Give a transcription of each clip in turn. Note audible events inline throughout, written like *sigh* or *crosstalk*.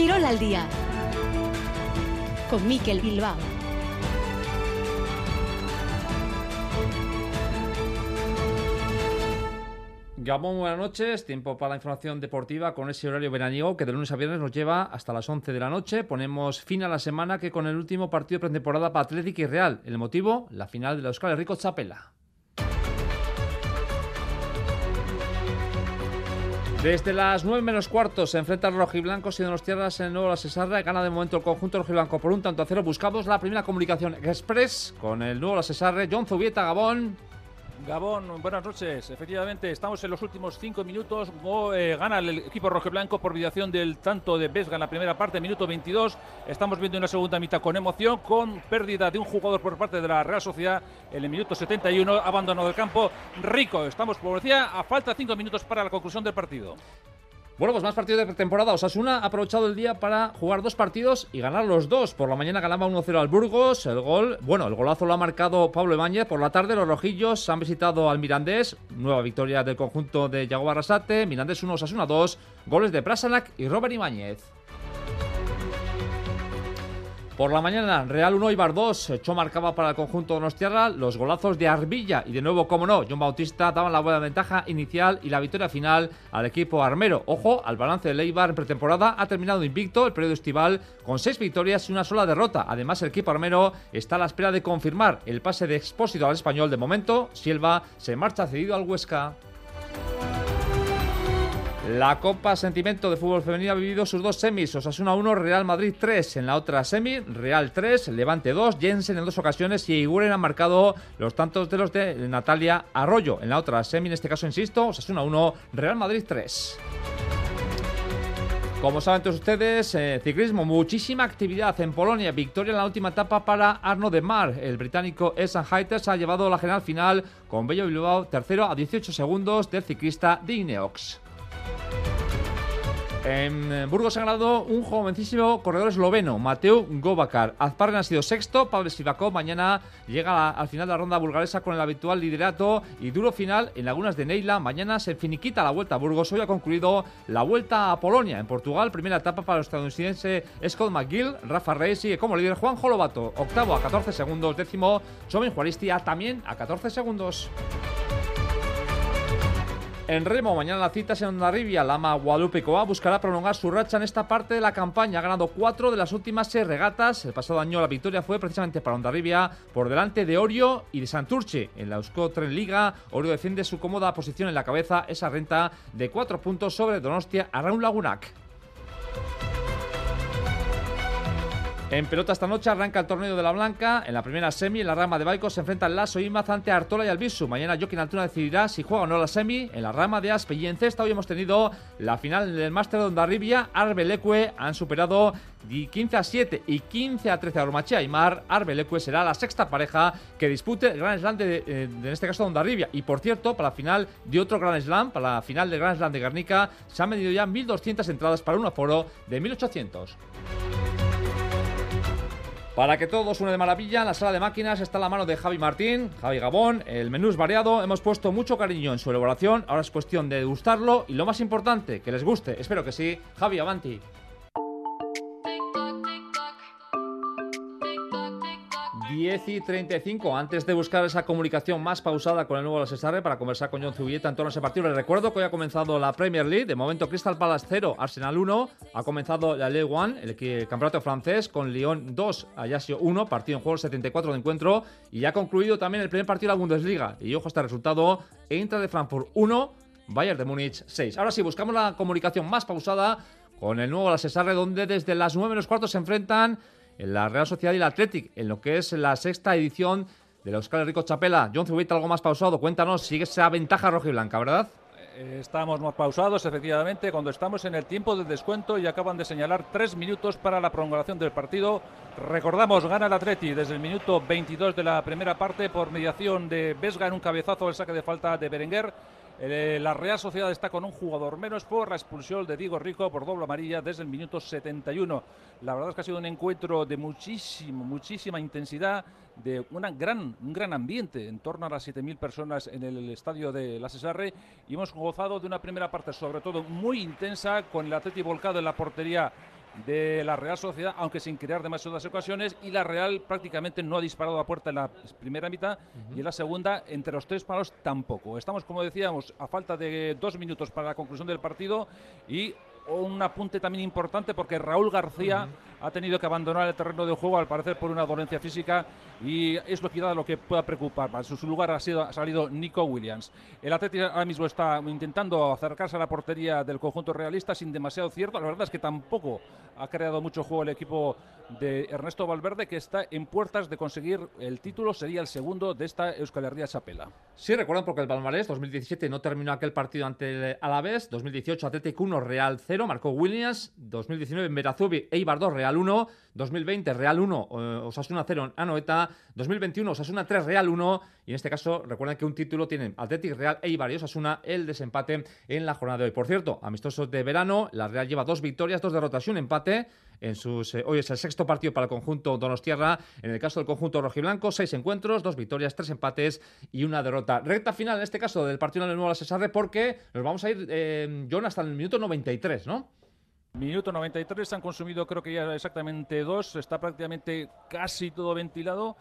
Quirol al día con Miquel Bilbao. Gabón, buenas noches. Tiempo para la información deportiva con ese horario veraniego que de lunes a viernes nos lleva hasta las 11 de la noche. Ponemos fin a la semana que con el último partido pretemporada para Atlético y Real. El motivo, la final de la Euskal Rico Chapela. Desde las 9 menos cuartos se enfrentan rojiblancos y donostiarras en el nuevo La Cesarra. Gana de momento el conjunto rojiblanco por un tanto a cero. Buscamos la primera comunicación express con el nuevo La Cesarre. John Zubieta, Gabón. Gabón, buenas noches. Efectivamente, estamos en los últimos cinco minutos. Eh, gana el equipo rojiblanco por mediación del tanto de Vesga en la primera parte, minuto 22. Estamos viendo una segunda mitad con emoción, con pérdida de un jugador por parte de la Real Sociedad en el minuto 71, abandono del campo. Rico, estamos, por decía, a falta cinco minutos para la conclusión del partido. Bueno, pues más partidos de pretemporada. Osasuna ha aprovechado el día para jugar dos partidos y ganar los dos. Por la mañana ganaba 1-0 al Burgos. El gol, bueno, el golazo lo ha marcado Pablo Ibáñez. Por la tarde los rojillos han visitado al Mirandés. Nueva victoria del conjunto de Yago Barrasate. Mirandés 1, Osasuna 2. Goles de Prasanac y Robert Ibáñez. Por la mañana, Real 1 y Bar 2. Cho marcaba para el conjunto de Nostierra los golazos de Arbilla. Y de nuevo, como no, John Bautista daban la buena ventaja inicial y la victoria final al equipo armero. Ojo, al balance de Leibar en pretemporada ha terminado invicto el periodo estival con seis victorias y una sola derrota. Además, el equipo armero está a la espera de confirmar el pase de Expósito al español. De momento, Silva se marcha cedido al Huesca. La Copa Sentimiento de Fútbol Femenino ha vivido sus dos semis. Osasuna 1, Real Madrid 3. En la otra semi, Real 3, Levante 2, Jensen en dos ocasiones y Iguren han marcado los tantos de los de Natalia Arroyo. En la otra semi, en este caso, insisto, Osasuna 1, Real Madrid 3. Como saben todos ustedes, eh, ciclismo, muchísima actividad en Polonia. Victoria en la última etapa para Arno de Mar. El británico Esan Heiters ha llevado la general final con Bello Bilbao tercero a 18 segundos del ciclista de Ineox. En Burgos ha ganado un jovencísimo corredor esloveno, Mateo Govacar. Azparren ha sido sexto, Pablo Sivakov mañana llega al final de la ronda bulgaresa con el habitual liderato y duro final en Lagunas de Neila. Mañana se finiquita la vuelta a Burgos. Hoy ha concluido la vuelta a Polonia, en Portugal. Primera etapa para el estadounidense Scott McGill. Rafa Reyes sigue como líder Juan Jolobato, octavo a 14 segundos. Décimo, Chomen Juaristia también a 14 segundos. En remo, mañana la cita es en Ondarribia. Lama Guadalupe Coa buscará prolongar su racha en esta parte de la campaña. Ha ganado cuatro de las últimas seis regatas. El pasado año la victoria fue precisamente para Ondarribia por delante de Orio y de Santurce. En la Euskotren Liga, Orio defiende su cómoda posición en la cabeza, esa renta de cuatro puntos sobre Donostia a Raúl Lagunac. En pelota esta noche arranca el torneo de la Blanca. En la primera semi, en la rama de Baico, se enfrentan Lasso y ante Artola y Albisu. Mañana Joaquín Altuna decidirá si juega o no la semi. En la rama de Aspe y en Cesta hoy hemos tenido la final del Máster de Ondarribia. Arbelecue han superado 15 a 7 y 15 a 13 a Romache Aymar. Arbelecue será la sexta pareja que dispute el Gran Slam de, eh, en este caso de Ondarribia. Y por cierto, para la final de otro Gran Slam, para la final del Gran Slam de Guernica, se han medido ya 1.200 entradas para un aforo de 1.800. Para que todo suene de maravilla, la sala de máquinas está la mano de Javi Martín, Javi Gabón. El menú es variado, hemos puesto mucho cariño en su elaboración. Ahora es cuestión de degustarlo y lo más importante, que les guste. Espero que sí. Javi, avanti. 10 y 35. Antes de buscar esa comunicación más pausada con el nuevo Cesare para conversar con John Zubieta en torno a ese partido, les recuerdo que hoy ha comenzado la Premier League. De momento, Crystal Palace 0, Arsenal 1. Ha comenzado la Ligue 1, el campeonato francés, con Lyon 2, Ajaccio 1. Partido en juego 74 de encuentro. Y ha concluido también el primer partido de la Bundesliga. Y ojo este resultado: Eintracht de Frankfurt 1, Bayern de Múnich 6. Ahora sí, buscamos la comunicación más pausada con el nuevo La Cesare, donde desde las 9 menos cuartos se enfrentan en la Real Sociedad y el Athletic, en lo que es la sexta edición de la Euskal Rico Chapela. John Zubita, algo más pausado. Cuéntanos, sigue esa ventaja roja y blanca, ¿verdad? Eh, estamos más pausados, efectivamente, cuando estamos en el tiempo del descuento y acaban de señalar tres minutos para la prolongación del partido. Recordamos, gana el Atleti desde el minuto 22 de la primera parte por mediación de Vesga en un cabezazo del saque de falta de Berenguer. Eh, la Real Sociedad está con un jugador menos por la expulsión de Diego Rico por doble amarilla desde el minuto 71. La verdad es que ha sido un encuentro de muchísimo, muchísima intensidad, de gran, un gran ambiente, en torno a las 7.000 personas en el estadio de la Cesarre. Y hemos gozado de una primera parte, sobre todo muy intensa, con el Atleti volcado en la portería de la Real Sociedad, aunque sin crear demasiadas ocasiones, y la Real prácticamente no ha disparado a puerta en la primera mitad y en la segunda, entre los tres palos, tampoco. Estamos, como decíamos, a falta de dos minutos para la conclusión del partido y un apunte también importante porque Raúl García ha tenido que abandonar el terreno de juego al parecer por una dolencia física y es lo da lo que pueda preocupar En su lugar ha, sido, ha salido Nico Williams. El Atlético ahora mismo está intentando acercarse a la portería del conjunto realista sin demasiado cierto. La verdad es que tampoco ha creado mucho juego el equipo de Ernesto Valverde que está en puertas de conseguir el título. Sería el segundo de esta Euskal Herria Chapela. Sí, recuerdan porque el Palmarés 2017 no terminó aquel partido ante el Alavés. 2018 Atlético 1, Real 0, marcó Williams. 2019 Merazubi, Eibar 2, Real 1. 2020 Real 1, eh, Osasuna 0 Anoeta. 2021 Osasuna 3, Real 1. Y en este caso, recuerden que un título tienen Atlético Real, Eibar y Osasuna el desempate en la jornada de hoy. Por cierto, amistosos de verano, la Real lleva dos victorias, dos derrotas y un empate. En sus, eh, hoy es el sexto partido para el conjunto Donostierra. En el caso del conjunto rojiblanco, seis encuentros, dos victorias, tres empates y una derrota. Recta final, en este caso, del partido el nuevo Cesarre, porque nos vamos a ir, eh, John, hasta el minuto 93, ¿no? Minuto 93, han consumido creo que ya exactamente dos, está prácticamente casi todo ventilado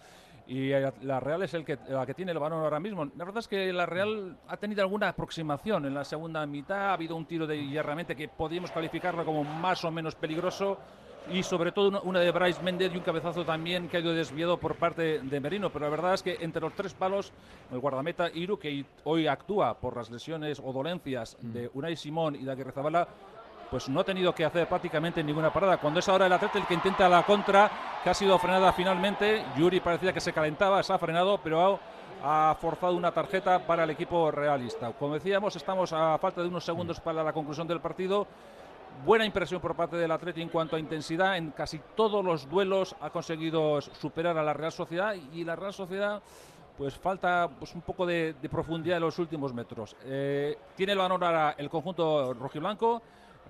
y la Real es el que, la que tiene el balón ahora mismo. La verdad es que la Real ha tenido alguna aproximación en la segunda mitad, ha habido un tiro de hierramente que podríamos calificarlo como más o menos peligroso y sobre todo una, de Bryce Méndez y un cabezazo también que ha ido desviado por parte de Merino. Pero la verdad es que entre los tres palos, el guardameta Iru, que hoy actúa por las lesiones o dolencias de mm. Unai Simón y de Aguirre pues no ha tenido que hacer prácticamente ninguna parada. Cuando es ahora el atleta el que intenta la contra, que ha sido frenada finalmente, Yuri parecía que se calentaba, se ha frenado, pero ha, forzado una tarjeta para el equipo realista. Como decíamos, estamos a falta de unos segundos para la conclusión del partido. Buena impresión por parte del Atleti en cuanto a intensidad. En casi todos los duelos ha conseguido superar a la Real Sociedad y la Real Sociedad pues falta pues, un poco de, profundidad en los últimos metros. Eh, tiene el balón ahora el conjunto rojiblanco.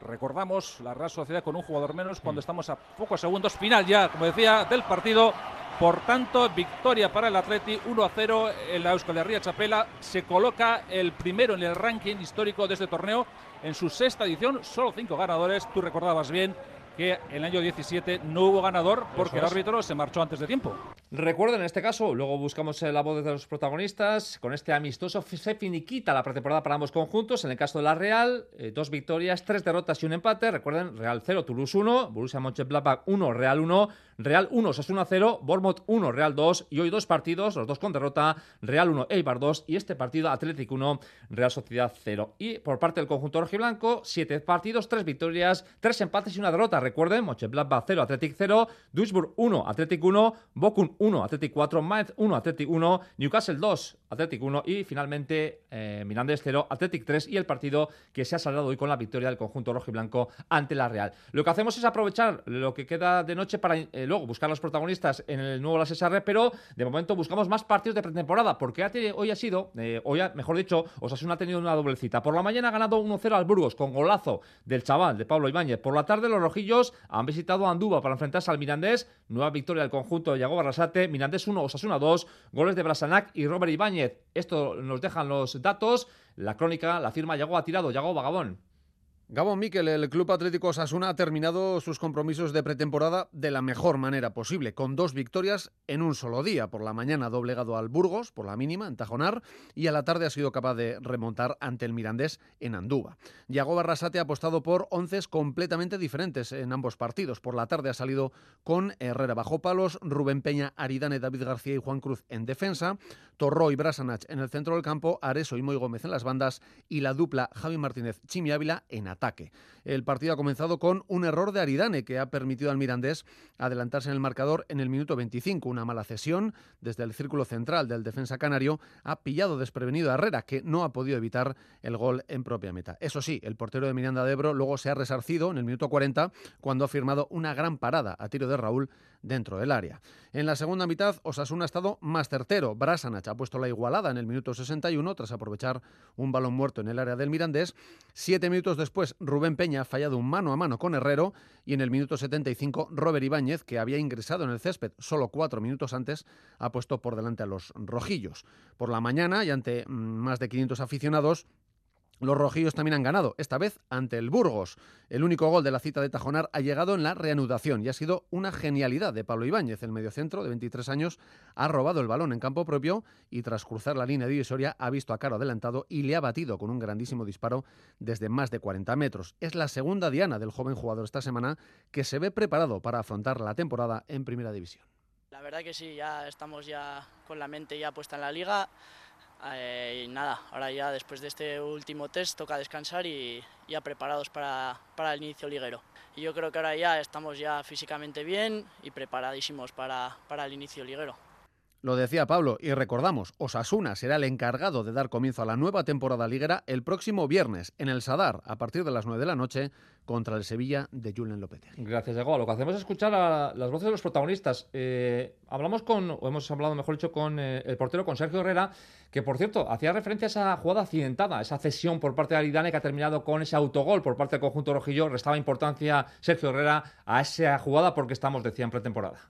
Recordamos la Real Sociedad con un jugador menos cuando estamos a pocos segundos. Final ya, como decía, del partido. Por tanto, victoria para el Atleti, 1 a 0 en la Euskal Herria Chapela. Se coloca el primero en el ranking histórico de este torneo en su sexta edición. Solo cinco ganadores. Tú recordabas bien que en el año 17 no hubo ganador porque el árbitro se marchó antes de tiempo. Recuerden en este caso, luego buscamos la voz de los protagonistas. Con este amistoso se finiquita la pretemporada para ambos conjuntos. En el caso de la Real, eh, dos victorias, tres derrotas y un empate. Recuerden, Real 0, Toulouse 1, Borussia Mönchengladbach 1, Real 1, Real 1, Sasuna 0, Bournemouth 1, Real 2 y hoy dos partidos, los dos con derrota, Real 1, Eibar 2 y este partido Atlético 1, Real Sociedad 0. Y por parte del conjunto rojiblanco, siete partidos, tres victorias, tres empates y una derrota. Recuerden, Mönchengladbach 0, Atlético 0, Duisburg 1, Atlético 1, Bochum 1, Atlético 4, Mainz 1, Atlético 1, Newcastle 2, Atlético 1 y finalmente eh, Mirandés 0, Atlético 3 y el partido que se ha saldado hoy con la victoria del conjunto rojo y blanco ante la Real. Lo que hacemos es aprovechar lo que queda de noche para eh, luego buscar los protagonistas en el nuevo Las SR, pero de momento buscamos más partidos de pretemporada porque hoy ha sido, eh, hoy mejor dicho, Osasuna ha tenido una doble cita. Por la mañana ha ganado 1-0 al Burgos con golazo del chaval de Pablo Ibáñez. Por la tarde los rojillos han visitado Andúba para enfrentarse al Mirandés. Nueva victoria del conjunto de Yago Barrasate. Mirandés 1, Osasuna 2. Goles de Brasanac y Robert Ibáñez. Esto nos dejan los datos. La crónica la firma Yago ha tirado. Yago Vagabón. Gabón Miquel, el Club Atlético Osasuna ha terminado sus compromisos de pretemporada de la mejor manera posible, con dos victorias en un solo día. Por la mañana doblegado al Burgos, por la mínima, en Tajonar, y a la tarde ha sido capaz de remontar ante el Mirandés en Andúba. Yago Barrasate ha apostado por once completamente diferentes en ambos partidos. Por la tarde ha salido con Herrera bajo palos, Rubén Peña, Aridane, David García y Juan Cruz en defensa, Torró y Brasanach en el centro del campo, Areso y Moy Gómez en las bandas y la dupla Javi Martínez Chimi Ávila en ataque El partido ha comenzado con un error de Aridane que ha permitido al Mirandés adelantarse en el marcador en el minuto 25. Una mala cesión desde el círculo central del defensa canario ha pillado desprevenido a Herrera que no ha podido evitar el gol en propia meta. Eso sí, el portero de Miranda de Ebro luego se ha resarcido en el minuto 40 cuando ha firmado una gran parada a tiro de Raúl dentro del área. En la segunda mitad, Osasuna ha estado más certero. Brasanach ha puesto la igualada en el minuto 61 tras aprovechar un balón muerto en el área del Mirandés. Siete minutos después, Rubén Peña ha fallado un mano a mano con Herrero y en el minuto 75, Robert Ibáñez, que había ingresado en el césped solo cuatro minutos antes, ha puesto por delante a los rojillos. Por la mañana y ante mm, más de 500 aficionados, Los rojillos también han ganado, esta vez ante el Burgos. El único gol de la cita de Tajonar ha llegado en la reanudación y ha sido una genialidad de Pablo Ibáñez. El mediocentro, de 23 años, ha robado el balón en campo propio y tras cruzar la línea divisoria ha visto a Caro adelantado y le ha batido con un grandísimo disparo desde más de 40 metros. Es la segunda diana del joven jugador esta semana que se ve preparado para afrontar la temporada en Primera División. La verdad que sí, ya estamos ya con la mente ya puesta en la liga eh, y nada, ahora ya después de este último test toca descansar y ya preparados para, para, el inicio liguero. Y yo creo que ahora ya estamos ya físicamente bien y preparadísimos para, para el inicio liguero. Lo decía Pablo y recordamos, Osasuna será el encargado de dar comienzo a la nueva temporada liguera el próximo viernes en el Sadar a partir de las 9 de la noche contra el Sevilla de Julen Lopetegui. Gracias, Diego. Lo que hacemos es escuchar a las voces de los protagonistas. Eh, hablamos con, o hemos hablado, mejor dicho, con eh, el portero, con Sergio Herrera, que por cierto hacía referencia a esa jugada accidentada, esa cesión por parte de Aridane que ha terminado con ese autogol por parte del conjunto rojillo. Restaba importancia Sergio Herrera a esa jugada porque estamos, decía, en pretemporada.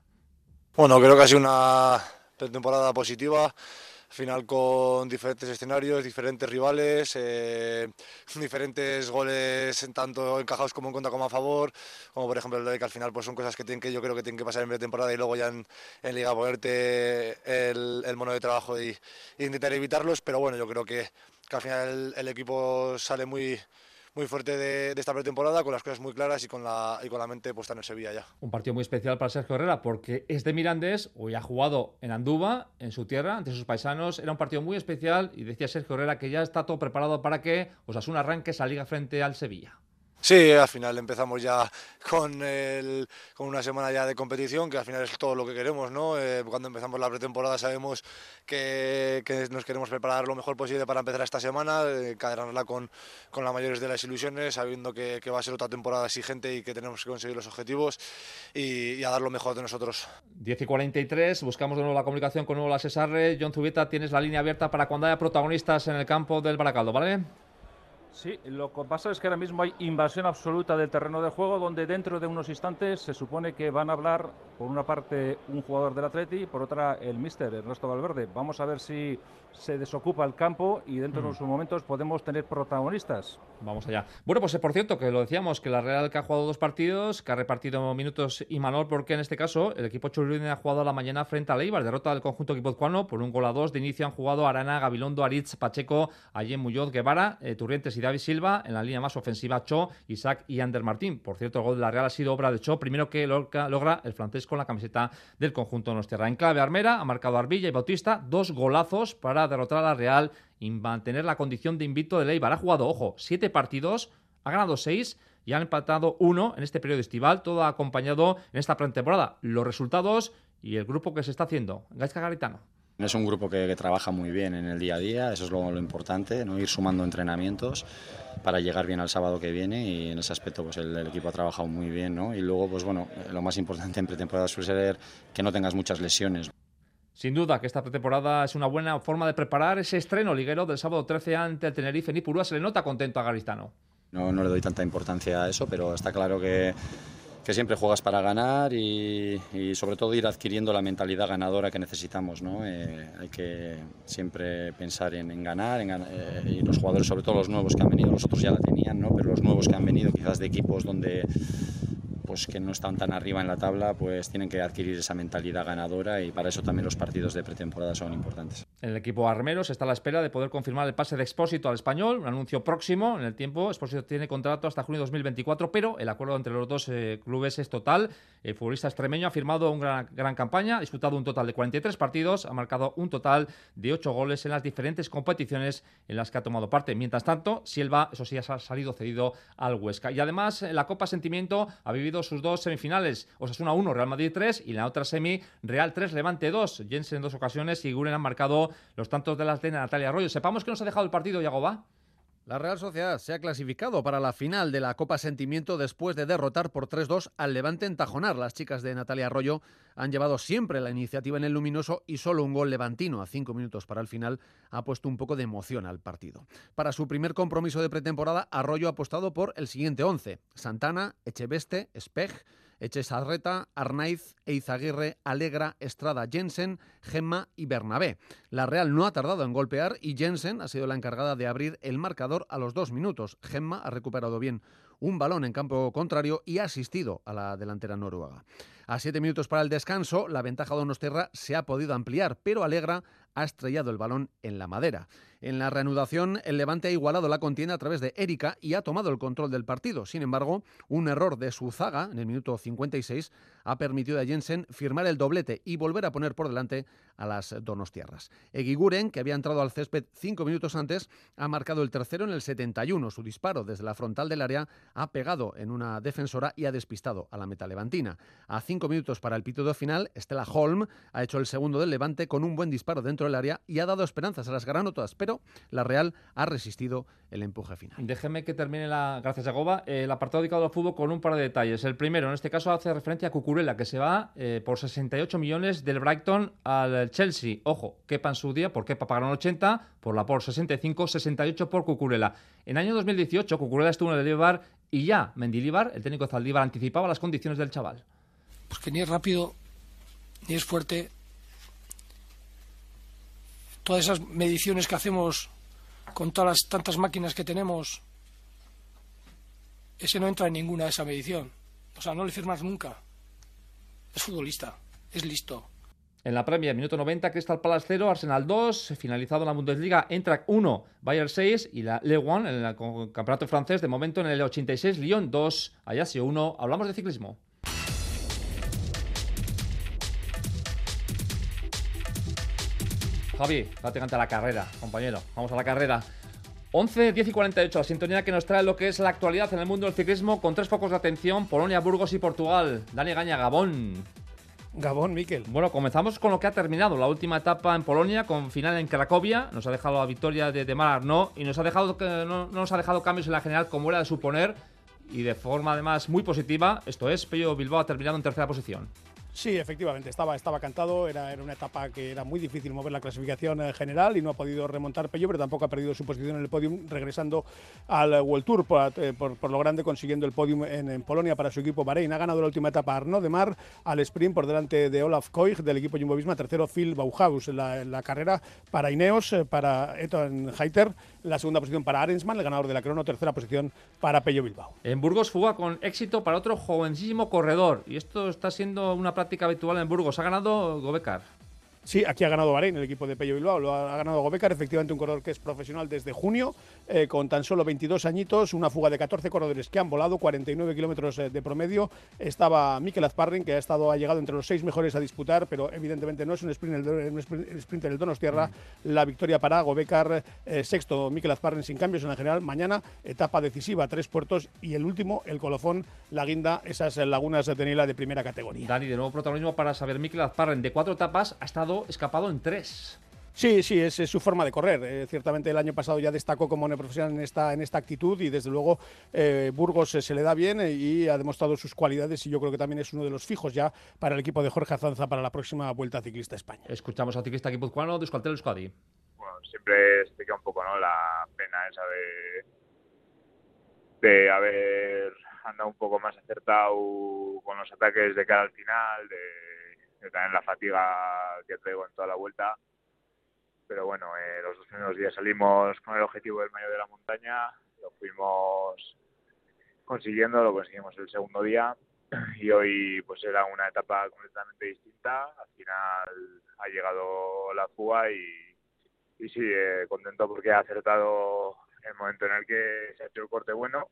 Bueno, creo que ha sido una temporada positiva, al final con diferentes escenarios, diferentes rivales, eh, *laughs* diferentes goles tanto encajados como en contra como a favor, como por ejemplo el de que al final pues son cosas que, tienen que yo creo que tienen que pasar en temporada y luego ya en, liga ponerte el, mono de trabajo y, intentar evitarlos, pero bueno, yo creo que al final el equipo sale muy muy fuerte de, esta pretemporada, con las cosas muy claras y con la, y con la mente puesta en el Sevilla ya. Un partido muy especial para Sergio Herrera porque es de Mirandés, hoy ha jugado en Andúba, en su tierra, ante sus paisanos. Era un partido muy especial y decía Sergio Herrera que ya está todo preparado para que Osasuna arranque esa liga frente al Sevilla. Sí, al final empezamos ya con, el, con una semana ya de competición, que al final es todo lo que queremos, ¿no? Eh, cuando empezamos la pretemporada sabemos que, que, nos queremos preparar lo mejor posible para empezar esta semana, eh, con, con las mayores de las ilusiones, sabiendo que, que, va a ser otra temporada exigente y que tenemos que conseguir los objetivos y, y, a dar lo mejor de nosotros. 10 y 43, buscamos de nuevo la comunicación con nuevo la Cesarre. John Zubieta, tienes la línea abierta para cuando haya protagonistas en el campo del Baracaldo, ¿vale? Sí, lo que pasa es que ahora mismo hay invasión absoluta del terreno de juego, donde dentro de unos instantes se supone que van a hablar, por una parte, un jugador del Atleti, por otra, el míster Ernesto Valverde. Vamos a ver si se desocupa el campo y dentro de mm. unos momentos podemos tener protagonistas. Vamos allá. Bueno, pues por cierto, que lo decíamos, que la Real que ha jugado dos partidos, que ha repartido minutos y Manol, porque en este caso el equipo churrine ha jugado a la mañana frente a Leibar, derrota del conjunto guipuzcoano por un gol a dos. De inicio han jugado Arana, Gabilondo, Aritz, Pacheco, Allen Muñoz, Guevara, eh, Turrientes y David Silva. En la línea más ofensiva, Cho, Isaac y Ander Martín. Por cierto, el gol de la Real ha sido obra de Cho, primero que logra el francés con la camiseta del conjunto Nostierra. En clave Armera ha marcado Arbilla y Bautista dos golazos para derrotar a la Real y mantener la condición de invito de Leibar. Ha jugado, ojo, siete partidos, ha ganado seis y han empatado uno en este periodo estival, todo acompañado en esta pretemporada. Los resultados y el grupo que se está haciendo. Gaisca Garitano. Es un grupo que, trabaja muy bien en el día a día, eso es lo, importante, ¿no? ir sumando entrenamientos para llegar bien al sábado que viene y en ese aspecto pues el, equipo ha trabajado muy bien ¿no? y luego pues bueno, lo más importante en pretemporada suele ser que no tengas muchas lesiones. Sin duda que esta pretemporada es una buena forma de preparar ese estreno liguero del sábado 13 ante el Tenerife en Ipurúa. Se le nota contento a Garistano. No, no le doy tanta importancia a eso, pero está claro que que siempre juegas para ganar y, sobre todo ir adquiriendo la mentalidad ganadora que necesitamos. ¿no? Eh, hay que siempre pensar en, ganar eh, y los jugadores, sobre todo los nuevos que han venido, los otros ya la tenían, ¿no? pero los nuevos que han venido quizás de equipos donde pues que no están tan arriba en la tabla, pues tienen que adquirir esa mentalidad ganadora y para eso también los partidos de pretemporada son importantes. El equipo Armeros está a la espera de poder confirmar el pase de Expósito al español, un anuncio próximo en el tiempo. Expósito tiene contrato hasta junio de 2024, pero el acuerdo entre los dos eh, clubes es total. El futbolista extremeño ha firmado una gran, campaña, ha disputado un total de 43 partidos, ha marcado un total de 8 goles en las diferentes competiciones en las que ha tomado parte. Mientras tanto, Silva, eso sí, ha salido cedido al Huesca. Y además, la Copa Sentimiento ha vivido sus dos semifinales, Osasuna 1, Real Madrid 3 y en la otra semi Real 3, Levante 2. Jensen en dos ocasiones y Guren han marcado los tantos de las de Natalia Arroyo. Sepamos que nos ha dejado el partido, Yagoba. La Real Sociedad se ha clasificado para la final de la Copa Sentimiento después de derrotar por 3-2 al Levante en Tajonar. Las chicas de Natalia Arroyo han llevado siempre la iniciativa en el luminoso y solo un gol levantino a cinco minutos para el final ha puesto un poco de emoción al partido. Para su primer compromiso de pretemporada, Arroyo ha apostado por el siguiente once. Santana, Echeveste, Spej, Echesarreta, Arnaiz, Eizaguirre, Alegra, Estrada, Jensen, Gemma y Bernabé. La Real no ha tardado en golpear y Jensen ha sido la encargada de abrir el marcador a los dos minutos. Gemma ha recuperado bien un balón en campo contrario y ha asistido a la delantera noruega. A siete minutos para el descanso, la ventaja de Donosterra se ha podido ampliar, pero Alegra ha estrellado el balón en la madera. En la reanudación, el Levante ha igualado la contienda a través de Erika y ha tomado el control del partido. Sin embargo, un error de Suzaga en el minuto 56 ha permitido a Jensen firmar el doblete y volver a poner por delante a las Donostiarras. Eguiguren, que había entrado al césped cinco minutos antes, ha marcado el tercero en el 71. Su disparo desde la frontal del área ha pegado en una defensora y ha despistado a la meta levantina. A cinco minutos para el pitido final, Stella Holm ha hecho el segundo del Levante con un buen disparo dentro del área y ha dado esperanzas a las granotas, pero la Real ha resistido el empuje final. Déjeme que termine la, gracias Jacoba, el apartado dedicado al fútbol con un par de detalles. El primero, en este caso, hace referencia a Cucurella, que se va eh, por 68 millones del Brighton al Chelsea. Ojo, Kepa en su día, por Kepa pagaron 80, por la por 65, 68 por Cucurella. En el año 2018, Cucurella estuvo en el Eibar y ya Mendilibar, el técnico de Zaldívar, anticipaba las condiciones del chaval. Pues que ni es rápido, ni es fuerte, todas esas mediciones que hacemos con todas las tantas máquinas que tenemos, ese no entra en ninguna de esa medición. O sea, no le firmas nunca. Es futbolista, es listo. En la Premier, minuto 90, Crystal Palace 0, Arsenal 2, finalizado la Bundesliga, entra 1, Bayern 6 y la Le 1 en el campeonato francés, de momento en el 86, Lyon 2, Ayasio 1. Hablamos de ciclismo. Javi, date canta la carrera, compañero. Vamos a la carrera. 11, 10 y 48, la sintonía que nos trae lo que es la actualidad en el mundo del ciclismo con tres focos de atención, Polonia, Burgos y Portugal. Dani Gaña, Gabón. Gabón, Miquel. Bueno, comenzamos con lo que ha terminado la última etapa en Polonia, con final en Cracovia. Nos ha dejado la victoria de, de Mar y nos ha dejado, no, no nos ha dejado cambios en la general como era de suponer y de forma además muy positiva. Esto es, Pello Bilbao ha terminado en tercera posición. Sí, efectivamente, estaba, estaba cantado, era, era una etapa que era muy difícil mover la clasificación eh, general y no ha podido remontar Pello, pero tampoco ha perdido su posición en el podium, regresando al World Tour eh, por, lo grande, consiguiendo el podium en, Polonia para su equipo Bahrein. Ha ganado la última etapa Arnaud de Mar al sprint por delante de Olaf Koig del equipo Jumbo-Visma, tercero Phil Bauhaus en la, carrera para Ineos, eh, para Eton Heiter, la segunda posición para Arensman, el ganador de la crono, tercera posición para Pello Bilbao. En Burgos fuga con éxito para otro jovencísimo corredor y esto está siendo una práctica habitual en Burgos. Ha ganado Gobecar. Sí, aquí ha ganado Bahrein, el equipo de Pello Bilbao, lo ha, ganado Gobecar, efectivamente un corredor que es profesional desde junio, eh, con tan solo 22 añitos, una fuga de 14 corredores que han volado, 49 kilómetros eh, de promedio. Estaba Mikel Azparrin, que ha, estado, ha llegado entre los seis mejores a disputar, pero evidentemente no es un sprint, un sprint del Donostierra. Mm. La victoria para Gobecar, eh, sexto Mikel Azparrin sin cambios en la general. Mañana, etapa decisiva, tres puertos y el último, el colofón, la guinda, esas lagunas de Tenila de primera categoría. Dani, de nuevo protagonismo para saber Mikel Azparrin. De cuatro etapas ha estado escapado en tres. Sí, sí, es, su forma de correr. Eh, ciertamente el año pasado ya destacó como profesional en esta, en esta actitud y desde luego eh, Burgos se le da bien eh, y ha demostrado sus cualidades y yo creo que también es uno de los fijos ya para el equipo de Jorge Azanza para la próxima Vuelta Ciclista España. Escuchamos al ciclista guipuzcoano de Euskaltel Euskadi. Bueno, siempre explica un poco ¿no? la pena esa de, de haber andado un poco más acertado con los ataques de cara al final, de también la fatiga que traigo en toda la vuelta. Pero bueno, eh, los dos primeros días salimos con el objetivo del mayo de la montaña, lo fuimos consiguiendo, lo conseguimos el segundo día y hoy pues era una etapa completamente distinta. Al final ha llegado la fuga y, y sí, eh, contento porque ha acertado el momento en el que se ha hecho el corte bueno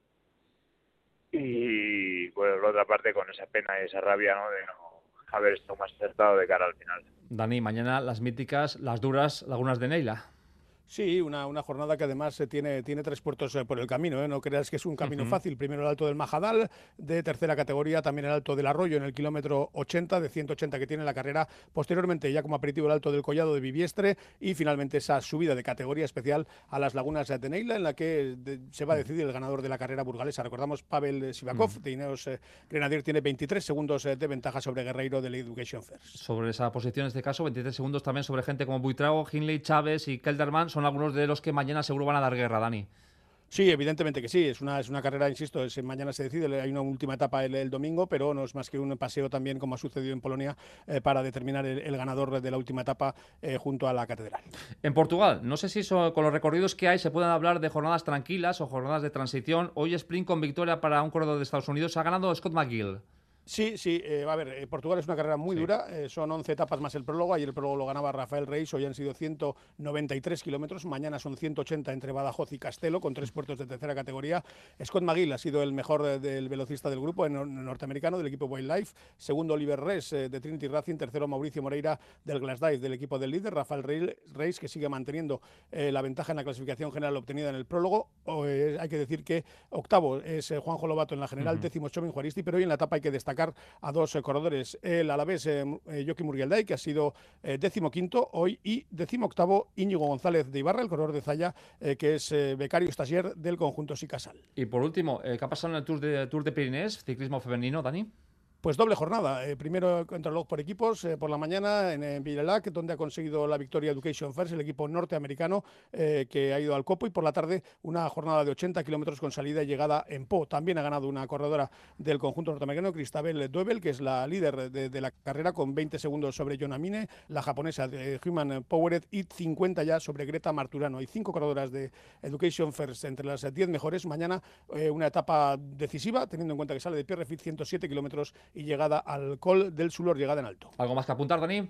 y por otra parte con esa pena y esa rabia de no haber estado más acertado de cara al final. Dani, mañana las míticas, las duras lagunas de Neila. Sí, una, una, jornada que además eh, tiene, tiene tres puertos eh, por el camino. ¿eh? No creas que es un camino fácil. Primero el alto del Majadal, de tercera categoría, también el alto del Arroyo en el kilómetro 80, de 180 que tiene la carrera. Posteriormente, ya como aperitivo, el alto del Collado de Viviestre y finalmente esa subida de categoría especial a las lagunas de Neila, en la que se va a decidir el ganador de la carrera burgalesa. Recordamos, Pavel Sivakov, de Ineos Grenadier, tiene 23 segundos de ventaja sobre Guerreiro de la Education First. Sobre esa posición, en este caso, 23 segundos también sobre gente como Buitrago, Hinley, Chávez y Kelderman son algunos de los que mañana seguro van a dar guerra, Dani. Sí, evidentemente que sí. Es una, es una carrera, insisto, es, mañana se decide, hay una última etapa el, domingo, pero no es más que un paseo también, como ha sucedido en Polonia, eh, para determinar el, ganador de la última etapa eh, junto a la catedral. En Portugal, no sé si con los recorridos que hay se pueden hablar de jornadas tranquilas o jornadas de transición. Hoy sprint con victoria para un corredor de Estados Unidos. Ha ganado Scott McGill. Sí, sí, eh, a ver, eh, Portugal es una carrera muy dura, eh, son 11 etapas más el prólogo, ayer el prólogo lo ganaba Rafael Reis, hoy han sido 193 kilómetros, mañana son 180 entre Badajoz y Castelo, con tres puertos de tercera categoría. Scott McGill ha sido el mejor del velocista del grupo, en, norteamericano, del equipo Wildlife, segundo Oliver Reis de Trinity Racing, tercero Mauricio Moreira del Glasdive, del equipo del líder, Rafael Reis, que sigue manteniendo la ventaja en la clasificación general obtenida en el prólogo. hay que decir que octavo es Juanjo Lobato en la general, décimo Chovin Juaristi, pero hoy en la etapa hay que destacar a dos eh, corredores, el alavés eh, eh, Joaquín que ha sido décimo quinto hoy, y décimo octavo Íñigo González de Ibarra, el corredor de Zaya, que es becario estagier del conjunto Sicasal. Y por último, ¿qué ha pasado en el Tour de, Tour de Pirinés, ciclismo femenino, Dani? Pues doble jornada. Eh, primero contrarreloj por equipos eh, por la mañana en, en donde ha conseguido la victoria Education First, el equipo norteamericano eh, que ha ido al copo. Y por la tarde una jornada de 80 kilómetros con salida y llegada en Po. También ha ganado una corredora del conjunto norteamericano, Cristabel Duebel, que es la líder de, la carrera con 20 segundos sobre Amine, la japonesa de Human Powered y 50 ya sobre Greta Marturano. Hay cinco corredoras de Education First entre las 10 mejores. Mañana una etapa decisiva, teniendo en cuenta que sale de Pierrefit 107 kilómetros y llegada al Col del Sulor, llegada en alto. ¿Algo más que apuntar, Dani?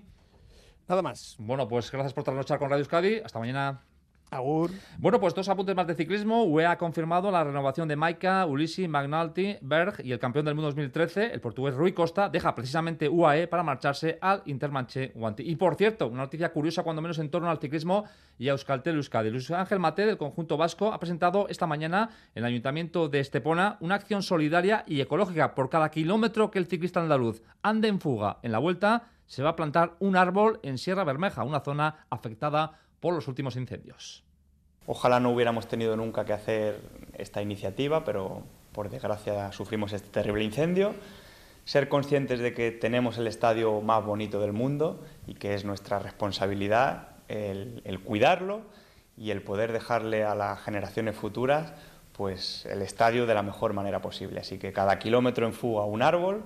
Nada más. Bueno, pues gracias por trasnochar con Radio Euskadi. Hasta mañana. Agur. Bueno, pues dos apuntes más de ciclismo. UE ha confirmado la renovación de Maika, Ulisi, Magnalti, Berg y el campeón del mundo 2013, el portugués Rui Costa, deja precisamente UAE para marcharse al Intermanche Guanti. Y por cierto, una noticia curiosa cuando menos en torno al ciclismo y a Euskaltel Euskadi. Luis Ángel Mate del conjunto vasco ha presentado esta mañana en el Ayuntamiento de Estepona una acción solidaria y ecológica. Por cada kilómetro que el ciclista andaluz ande en fuga en la vuelta, se va a plantar un árbol en Sierra Bermeja, una zona afectada por los últimos incendios. Ojalá no hubiéramos tenido nunca que hacer esta iniciativa, pero por desgracia sufrimos este terrible incendio. Ser conscientes de que tenemos el estadio más bonito del mundo y que es nuestra responsabilidad el, cuidarlo y el poder dejarle a las generaciones futuras pues el estadio de la mejor manera posible. Así que cada kilómetro en fuga un árbol,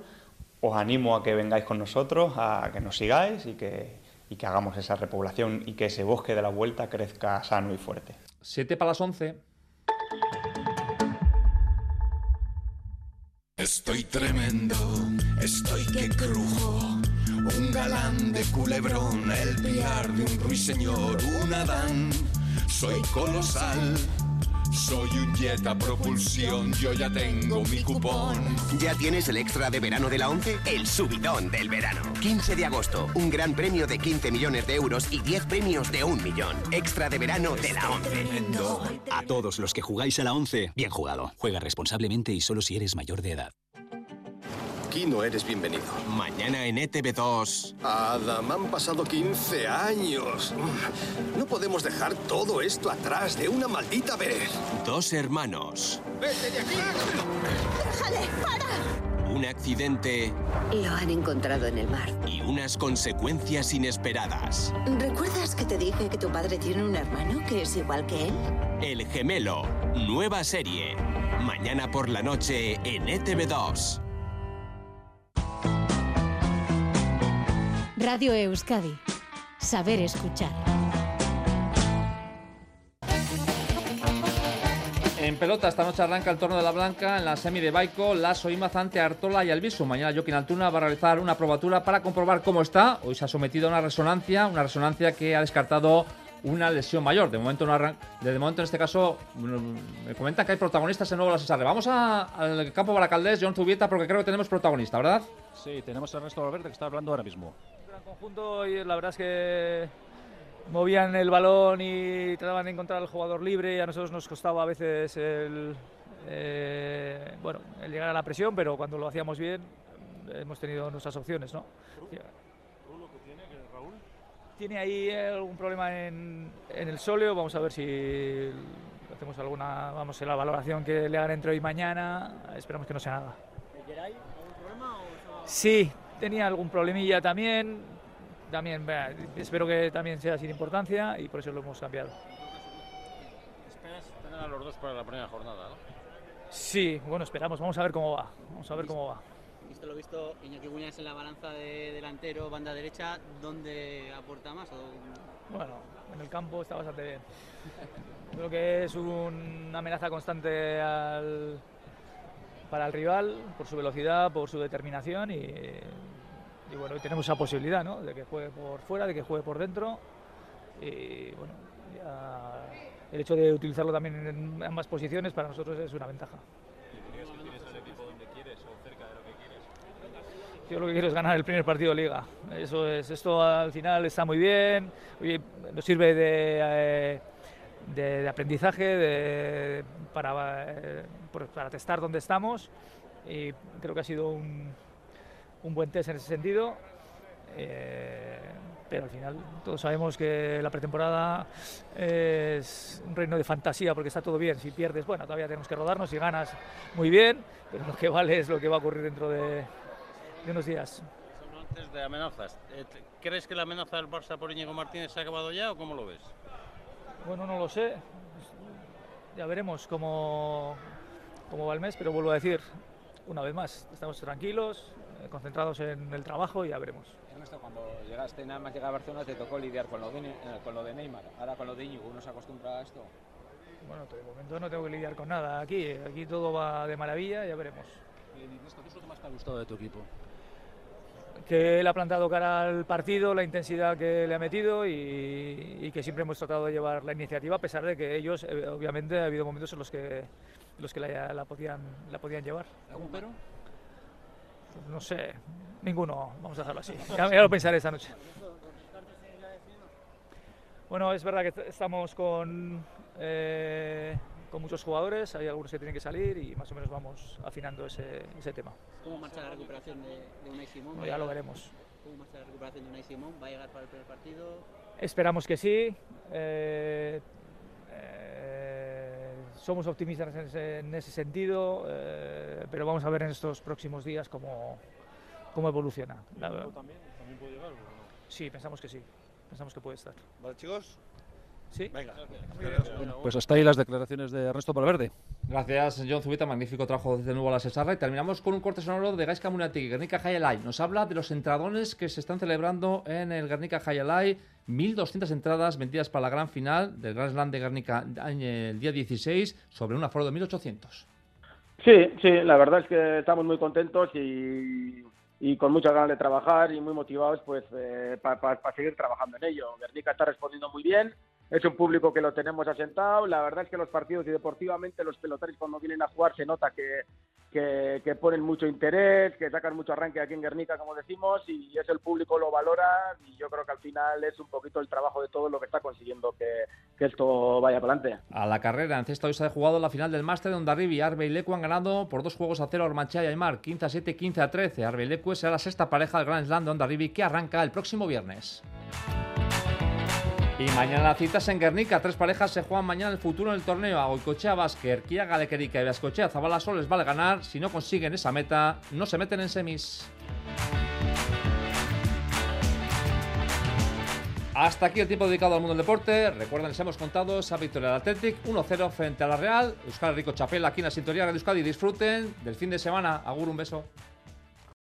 os animo a que vengáis con nosotros, a que nos sigáis y que y que hagamos esa repoblación y que ese bosque de la vuelta crezca sano y fuerte. Siete para las once. Estoy tremendo, estoy que crujo. Un galán de culebrón, el piar de un ruiseñor, un Adán. Soy colosal soy un jet a propulsión, yo ya tengo mi cupón. ¿Ya tienes el extra de verano de la 11? El subidón del verano. 15 de agosto, un gran premio de 15 millones de euros y 10 premios de un millón. Extra de verano de la 11. A todos los que jugáis a la 11, bien jugado. Juega responsablemente y solo si eres mayor de edad. Aquí no eres bienvenido. Mañana en ETV2. Adam, han pasado 15 años. No podemos dejar todo esto atrás de una maldita vez. Dos hermanos. ¡Vete de aquí! ¡Déjale! ¡Para! Un accidente. Lo han encontrado en el mar. Y unas consecuencias inesperadas. ¿Recuerdas que te dije que tu padre tiene un hermano que es igual que él? El gemelo. Nueva serie. Mañana por la noche en ETV2. Radio Euskadi. Saber escuchar. En pelota, esta noche arranca el torno de la Blanca en la semi de Baico, Lasso, Imazante, Artola y Albisu. Mañana Joaquín Altuna va a realizar una probatura para comprobar cómo está. Hoy se ha sometido a una resonancia, una resonancia que ha descartado una lesión mayor. De momento, no de momento en este caso, me comentan que hay protagonistas en nuevo la Cesarre. Vamos al campo Baracaldés, John Zubieta, porque creo que tenemos protagonista, ¿verdad? Sí, tenemos a Ernesto Valverde que está hablando ahora mismo. Gran conjunto y la verdad es que movían el balón y trataban de encontrar al jugador libre y a nosotros nos costaba a veces el, eh, bueno, el llegar a la presión, pero cuando lo hacíamos bien hemos tenido nuestras opciones, ¿no? tiene ahí algún problema en, el sóleo, vamos a ver si hacemos alguna, vamos, en la valoración que le hagan entre hoy y mañana, esperamos que no sea nada. algún problema? Sí, tenía algún problemilla también, también espero que también sea sin importancia y por eso lo hemos cambiado. ¿Esperas tener a los dos para la primera jornada, ¿no? Sí, bueno, esperamos, vamos a ver cómo va. Vamos a ver cómo va. Visto lo visto, Iñaki Buñas en la balanza de delantero, banda derecha, ¿dónde aporta más? Bueno, en el campo está bastante bien. Creo que es una amenaza constante al, para el rival por su velocidad, por su determinación y, y bueno, tenemos esa posibilidad ¿no? de que juegue por fuera, de que juegue por dentro y bueno, ya el hecho de utilizarlo también en ambas posiciones para nosotros es una ventaja. ¿Crees que tienes al equipo donde quieres o cerca de lo que quieres? Yo lo que quiero es ganar el primer partido de liga. Eso es, esto al final está muy bien, oye, nos sirve de, eh, de, de aprendizaje de, para, eh, para testar dónde estamos y creo que ha sido un, un buen test en ese sentido. Eh, pero al final todos sabemos que la pretemporada es un reino de fantasía porque está todo bien. Si pierdes, bueno, todavía tenemos que rodarnos. Si ganas, muy bien. Pero lo que vale es lo que va a ocurrir dentro de, de unos días. Son antes de amenazas. Eh, ¿Crees que la amenaza del Barça por Íñigo Martínez se ha acabado ya o cómo lo ves? Bueno, no lo sé. Ya veremos cómo, cómo va el mes, pero vuelvo a decir, una vez más, estamos tranquilos, concentrados en el trabajo y ya veremos. Ernesto, cuando llegaste nada más llegar a Barcelona te tocó lidiar con lo de, eh, con lo de Neymar. Ahora con lo de Íñigo, ¿uno se acostumbra a esto? Bueno, de momento no tengo que lidiar con nada aquí. Aquí todo va de maravilla, ya veremos. Ernesto, ¿qué es lo que más te ha gustado de tu equipo? Que él ha plantado cara al partido, la intensidad que le ha metido y, y que siempre hemos tratado de llevar la iniciativa, a pesar de que ellos, eh, obviamente, ha habido momentos en los que, los que la, la podían, la podían llevar. ¿Algún pero? No sé, ninguno, vamos a dejarlo así. Ya, ya lo pensaré esta noche. Bueno, es verdad que estamos con, eh, con muchos jugadores, hay algunos que tienen que salir y más o menos vamos afinando ese, ese tema. ¿Cómo marcha la recuperación de, de Unai Simón? Ya lo veremos. ¿Cómo marcha la recuperación de Unai Simón? ¿Va a llegar para el primer partido? Esperamos que sí. eh, eh, somos optimistas en ese, en ese sentido, eh, pero vamos a ver en estos próximos días cómo, cómo evoluciona. La- también, también puede llegar. sí, pensamos que sí. Pensamos que puede estar. ¿Vale, chicos? Sí. Venga. Bueno, pues hasta ahí las declaraciones de Ernesto Valverde. Gracias, John Zubita. Magnífico trabajo desde nuevo a la Sesarra. Y terminamos con un corte sonoro de Gaisca Munati, Guernica Jayalay. Nos habla de los entradones que se están celebrando en el Guernica Jayalay. 1.200 entradas vendidas para la gran final del Grand Slam de Guernica el día 16 sobre un aforo de 1.800. Sí, sí, la verdad es que estamos muy contentos y, y con muchas ganas de trabajar y muy motivados pues para seguir trabajando en ello. Guernica está respondiendo muy bien, es un público que lo tenemos asentado, la verdad es que los partidos y deportivamente los pelotaris cuando vienen a jugar se nota que, que, ponen mucho interés, que sacan mucho arranque aquí en Guernica como decimos y eso el público lo valora y yo creo que al final es un poquito el trabajo de todo lo que está consiguiendo que, que esto vaya para adelante. A la carrera, en cesta hoy se ha jugado la final del Máster donde Arribi y Arbe y Lecu han ganado por dos juegos a cero a y Aymar, 15 a 7, 15 a 13. Arbe y Lecu será la sexta pareja del Grand Slam de Onda Arribi que arranca el próximo viernes. Y mañana las citas en Guernica. Tres parejas se juegan mañana el futuro en el torneo. A Goicochea Vázquez, Kia Galequerica y Vascochea Zabala Sol les vale ganar. Si no consiguen esa meta, no se meten en semis. Hasta aquí el tiempo dedicado al mundo del deporte. Recuerden, les hemos contado esa victoria del Athletic 1-0 frente a la Real. Euskal Rico Chapela aquí en la sintonía de Euskadi. Disfruten del fin de semana. Agur, un beso.